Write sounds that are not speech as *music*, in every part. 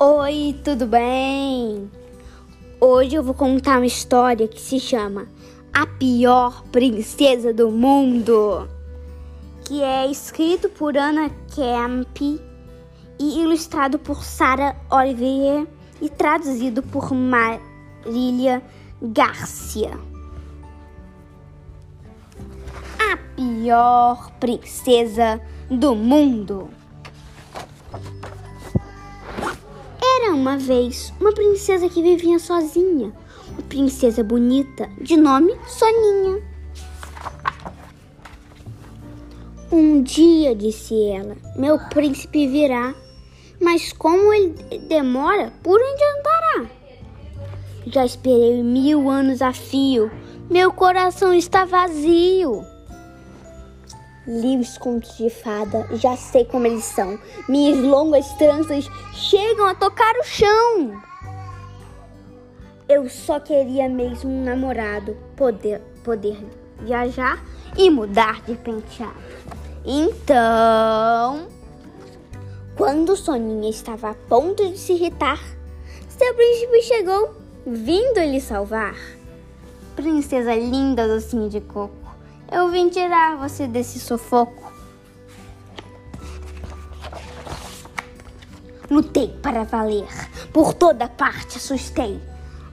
Oi, tudo bem? Hoje eu vou contar uma história que se chama A Pior Princesa do Mundo, que é escrito por Anna Camp e ilustrado por Sarah Olivier e traduzido por Marília Garcia. A pior princesa do mundo. Era uma vez uma princesa que vivia sozinha, uma princesa bonita de nome Soninha. Um dia, disse ela, meu príncipe virá, mas como ele demora, por onde andará? Já esperei mil anos a fio, meu coração está vazio. Li os contos de fada, já sei como eles são. Minhas longas tranças chegam a tocar o chão. Eu só queria mesmo um namorado, poder, poder viajar e mudar de penteado. Então, quando Soninha estava a ponto de se irritar, seu príncipe chegou, vindo lhe salvar. Princesa linda, docinho de coco. Eu vim tirar você desse sufoco. Lutei para valer, por toda parte assustei.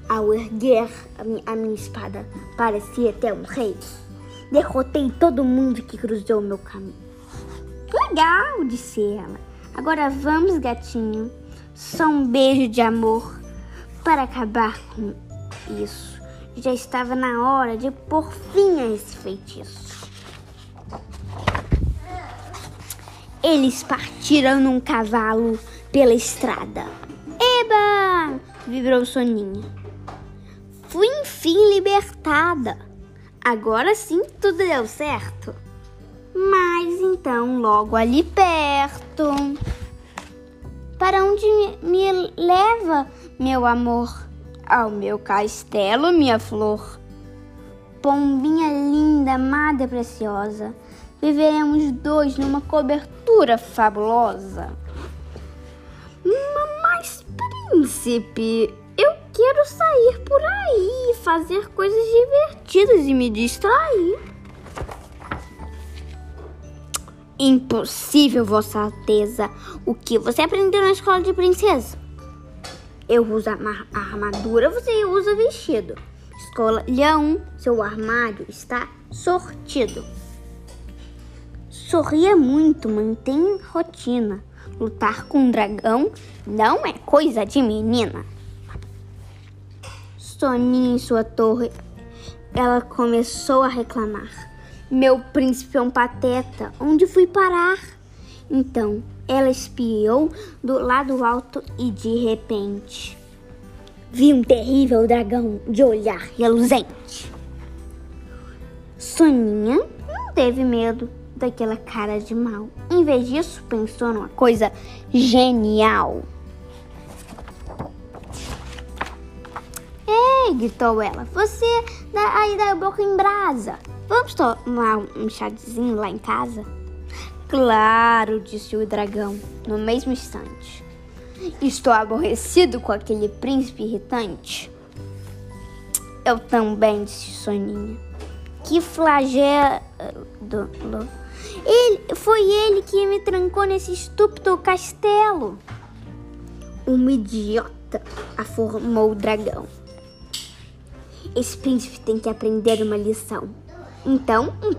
Ao erguer a minha, espada, parecia até um rei. Derrotei todo mundo que cruzou meu caminho. Legal, disse ela. Agora vamos, gatinho. Só um beijo de amor para acabar com isso já estava na hora de pôr fim a esse feitiço. Eles partiram num cavalo pela estrada. Eba! vibrou Soninha. Fui enfim libertada. Agora sim tudo deu certo. Mas então, logo ali perto. Para onde me leva, meu amor? Ao meu castelo, minha flor. Pombinha linda, amada e preciosa, viveremos dois numa cobertura fabulosa. Mas, príncipe, eu quero sair por aí, fazer coisas divertidas e me distrair. Impossível, Vossa Alteza. O que você aprendeu na escola de princesa? Eu uso a armadura, você usa vestido. Escola Leão, seu armário está sortido. Sorria muito, mantém rotina. Lutar com um dragão não é coisa de menina. Soninha em sua torre, ela começou a reclamar. Meu príncipe é um pateta, onde fui parar? Então, ela espiou do lado alto e de repente viu um terrível dragão de olhar reluzente. Soninha não teve medo daquela cara de mal. Em vez disso, pensou numa coisa genial. Ei, gritou ela, você aí da boca em brasa. Vamos tomar um chazinho lá em casa? Claro, disse o dragão, no mesmo instante. Estou aborrecido com aquele príncipe irritante. Eu também, disse Soninha. Que flagelo. Ele, foi ele que me trancou nesse estúpido castelo. Um idiota, afirmou o dragão. Esse príncipe tem que aprender uma lição. Então, um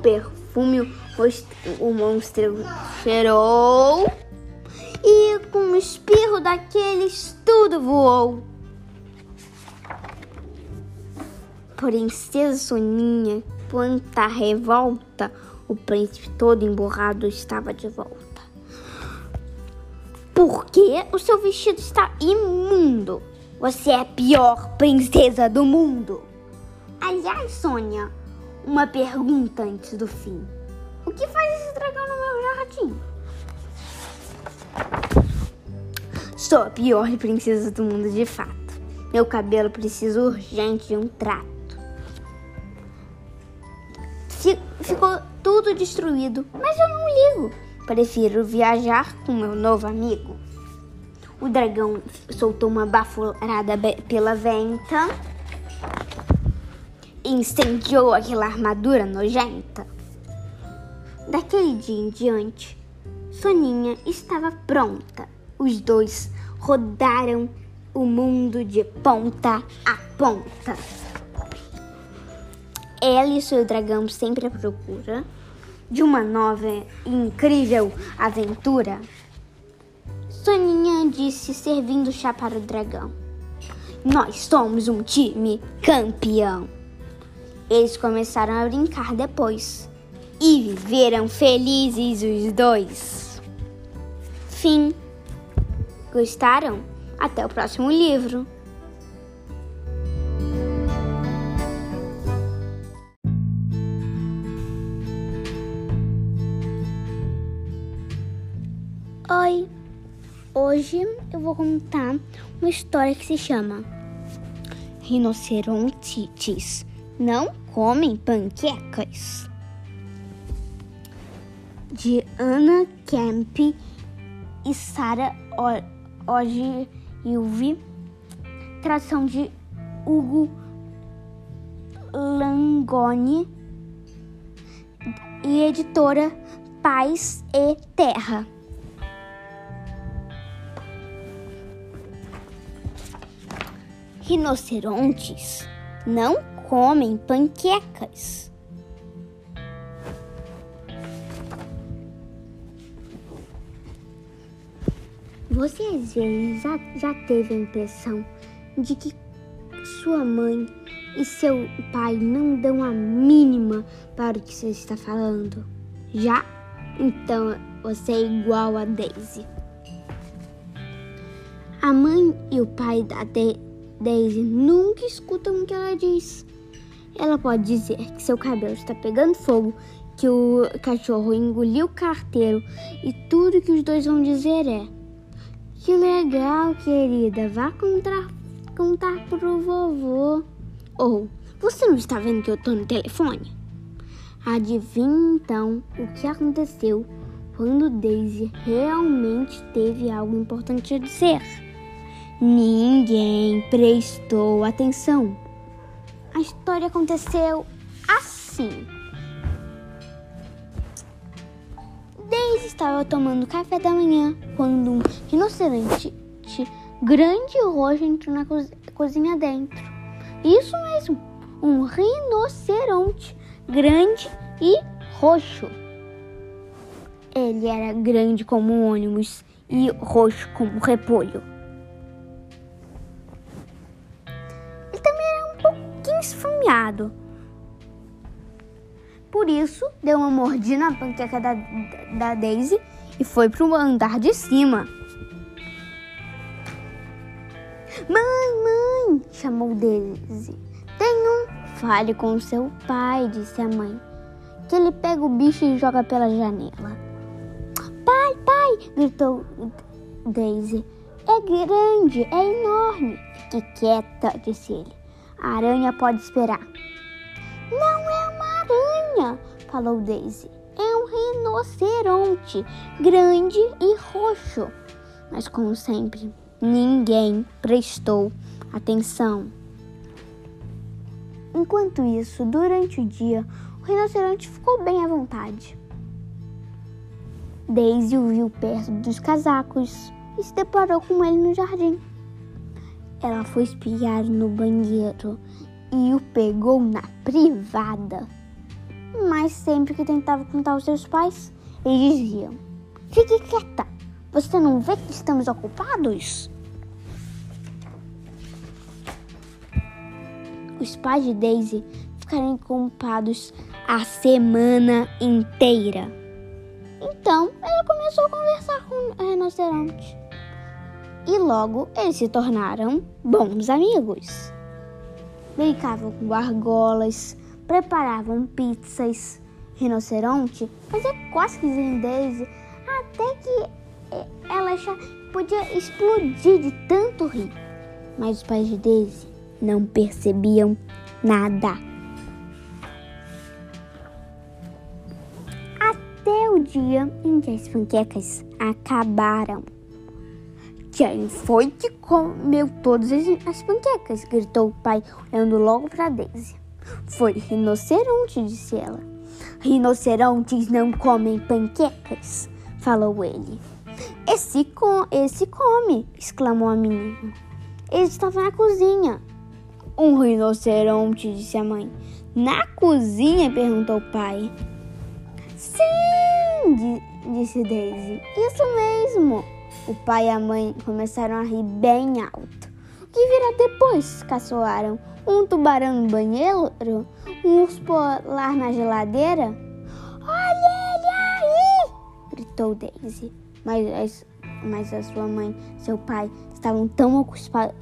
perfume o monstro cheirou e com um espirro daqueles tudo voou. Princesa Soninha, quanta revolta, o príncipe todo emburrado estava de volta. Por que o seu vestido está imundo? Você é a pior princesa do mundo. Aliás, Sônia, uma pergunta antes do fim. O que faz esse dragão no meu jardim? Sou a pior princesa do mundo de fato. Meu cabelo precisa urgente de um trato. Ficou tudo destruído, mas eu não ligo. Prefiro viajar com meu novo amigo. O dragão soltou uma baforada pela venta incendiou aquela armadura nojenta. Daquele dia em diante, Soninha estava pronta. Os dois rodaram o mundo de ponta a ponta. Ela e seu dragão sempre à procura de uma nova e incrível aventura. Soninha disse servindo chá para o dragão. Nós somos um time campeão. Eles começaram a brincar depois e viveram felizes os dois. Fim. Gostaram? Até o próximo livro. Oi! Hoje eu vou contar uma história que se chama Rinocerontes não comem panquecas. De Anna Kemp e Sarah Ogilvy, tradução de Hugo Langoni e editora Paz e Terra. Rinocerontes não comem panquecas. Você às vezes já, já teve a impressão de que sua mãe e seu pai não dão a mínima para o que você está falando? Já? Então você é igual a Daisy. A mãe e o pai da Daisy nunca escuta o que ela diz. Ela pode dizer que seu cabelo está pegando fogo, que o cachorro engoliu o carteiro e tudo que os dois vão dizer é: Que legal, querida, vá contar, contar pro vovô. Ou você não está vendo que eu tô no telefone? Adivinhe então o que aconteceu quando Daisy realmente teve algo importante a dizer. Ninguém prestou atenção. A história aconteceu assim. Daisy estava tomando café da manhã quando um rinoceronte grande e roxo entrou na cozinha dentro. Isso mesmo, um rinoceronte grande e roxo. Ele era grande como um ônibus e roxo como um repolho. Deu uma mordida na panqueca da, da Daisy e foi para o andar de cima. Mãe, mãe, chamou Daisy. Tem um. Fale com seu pai, disse a mãe. Que ele pega o bicho e joga pela janela. Pai, pai, gritou Daisy. É grande, é enorme. Fique quieta, disse ele. A aranha pode esperar. Não é uma aranha, falou Daisy. É um rinoceronte, grande e roxo. Mas, como sempre, ninguém prestou atenção. Enquanto isso, durante o dia, o rinoceronte ficou bem à vontade. Daisy o viu perto dos casacos e se deparou com ele no jardim. Ela foi espiar no banheiro e o pegou na privada. Mas sempre que tentava contar aos seus pais, eles diziam: Fique quieta, você não vê que estamos ocupados? Os pais de Daisy ficaram ocupados a semana inteira. Então ela começou a conversar com o rinoceronte e logo eles se tornaram bons amigos. Brincavam com argolas, preparavam pizzas, rinoceronte fazia cócegas em Daisy até que eh, ela já podia explodir de tanto rir. Mas os pais de Daisy não percebiam nada. Até o dia em que as panquecas acabaram. Quem foi que comeu todas as panquecas? gritou o pai, olhando logo para Daisy. Foi rinoceronte, disse ela. Rinocerontes não comem panquecas, falou ele. Esse, com, esse come, exclamou a menina. Ele estava na cozinha. Um rinoceronte, disse a mãe. Na cozinha? perguntou o pai. Sim, disse Daisy. Isso mesmo. O pai e a mãe começaram a rir bem alto. O que virá depois? caçoaram. Um tubarão no banheiro? Um urso polar na geladeira? Olha ele aí! gritou Daisy. Mas, mas a sua mãe e seu pai estavam tão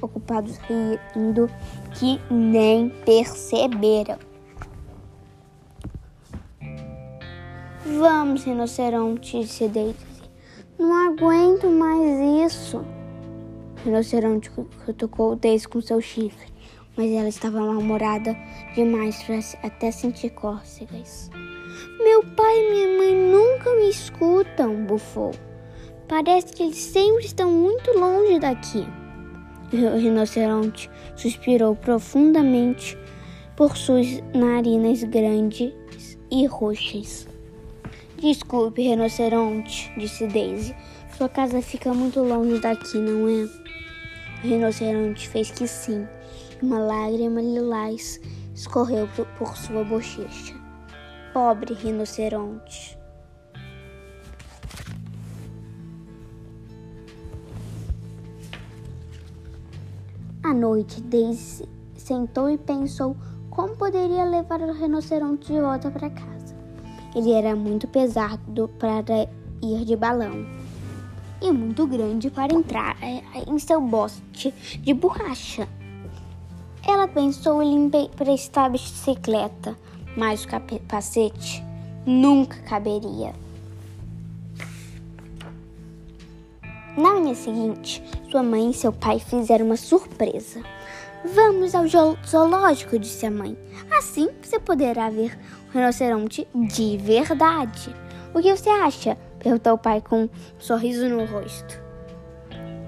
ocupados rindo que nem perceberam. Vamos, rinoceronte, disse Daisy. Não aguento mais isso. O rinoceronte cutucou Daisy com seu chifre, mas ela estava mal-humorada demais para até sentir cócegas. Meu pai e minha mãe nunca me escutam, bufou. Parece que eles sempre estão muito longe daqui. *laughs* O rinoceronte suspirou profundamente por suas narinas grandes e roxas. Desculpe, rinoceronte, disse Daisy. Sua casa fica muito longe daqui, não é? O rinoceronte fez que sim. Uma lágrima lilás escorreu por sua bochecha. Pobre rinoceronte. À noite, Daisy sentou e pensou como poderia levar o rinoceronte de volta para casa. Ele era muito pesado para ir de balão e muito grande para entrar é, em seu bote de borracha. Ela pensou em emprestar a bicicleta, mas o capacete nunca caberia. Na manhã seguinte, sua mãe e seu pai fizeram uma surpresa. Vamos ao zoológico, disse a mãe. Assim você poderá ver o rinoceronte de verdade. O que você acha? perguntou o pai com um sorriso no rosto.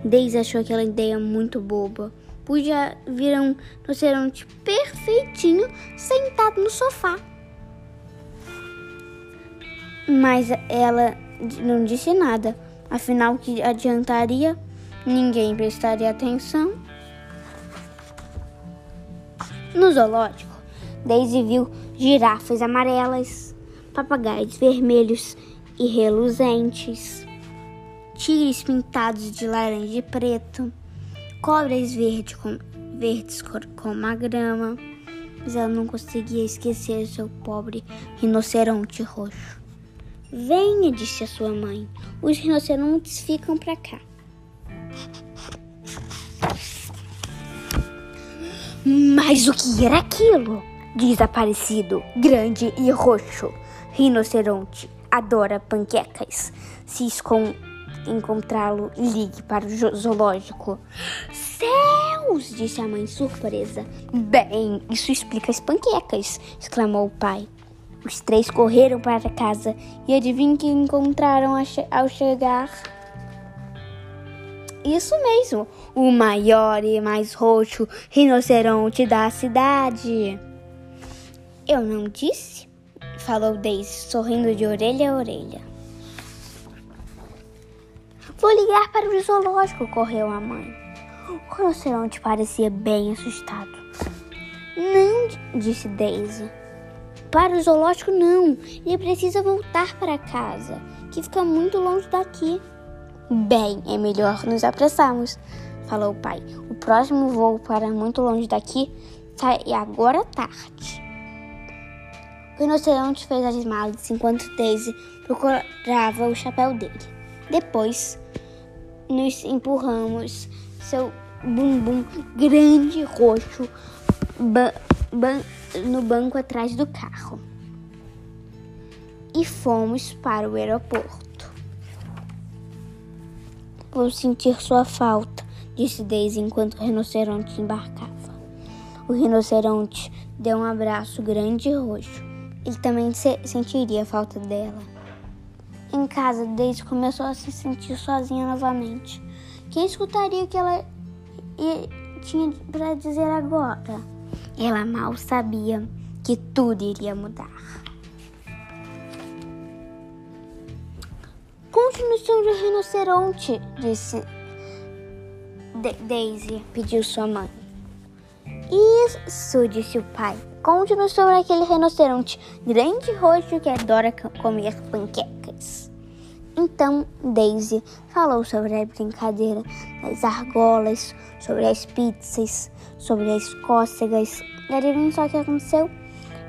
Daisy achou aquela ideia muito boba. Podia vir um rinoceronte perfeitinho sentado no sofá. Mas ela não disse nada. Afinal, que adiantaria? Ninguém prestaria atenção. No zoológico, Daisy viu girafas amarelas, papagaios vermelhos e reluzentes, tigres pintados de laranja e preto, cobras verde com, verdes como a grama, mas ela não conseguia esquecer seu pobre rinoceronte roxo. Venha, disse a sua mãe. Os rinocerontes ficam para cá. Mas o que era aquilo? Desaparecido, grande e roxo. Rinoceronte adora panquecas. Se encontrá-lo, ligue para o zoológico. Céus! disse a mãe surpresa. Bem, isso explica as panquecas, exclamou o pai. Os três correram para casa e adivinhem que encontraram ao chegar? Isso mesmo, o maior e mais roxo rinoceronte da cidade. Eu não disse? Falou Daisy, sorrindo de orelha a orelha. Vou ligar para o zoológico, correu a mãe. O rinoceronte parecia bem assustado. Não, disse Daisy. Para o zoológico, não. Ele precisa voltar para casa, que fica muito longe daqui. Bem, é melhor nos apressarmos, falou o pai. O próximo voo para muito longe daqui sai agora tarde. O rinoceronte fez as malas enquanto Daisy procurava o chapéu dele. Depois, nos empurramos seu bumbum grande roxo no banco atrás do carro e fomos para o aeroporto. Vou sentir sua falta, disse Daisy enquanto o rinoceronte embarcava. O rinoceronte deu um abraço grande e roxo. Ele também se sentiria falta dela. Em casa, Daisy começou a se sentir sozinha novamente. Quem escutaria o que ela tinha para dizer agora? Ela mal sabia que tudo iria mudar. Conte-nos sobre o rinoceronte, disse Daisy, pediu sua mãe. Isso, disse o pai. Conte-nos sobre aquele rinoceronte grande roxo que adora comer panquecas. Então Daisy falou sobre a brincadeira das argolas, sobre as pizzas, sobre as cócegas. E adivinha só o que aconteceu?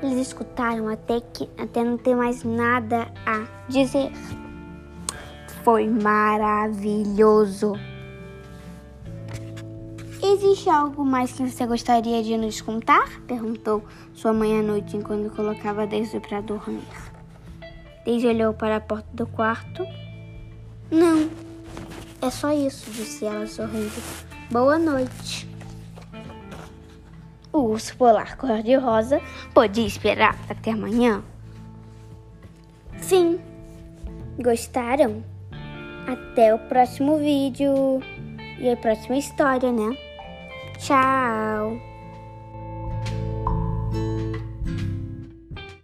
Eles escutaram até que até não ter mais nada a dizer. Foi maravilhoso. Existe algo mais que você gostaria de nos contar? Perguntou sua mãe à noite enquanto colocava Daisy para dormir. Daisy olhou para a porta do quarto. Não, é só isso, disse ela sorrindo. Boa noite. O urso polar cor-de-rosa podia esperar até amanhã? Sim. Gostaram? Até o próximo vídeo e a próxima história, né? Tchau!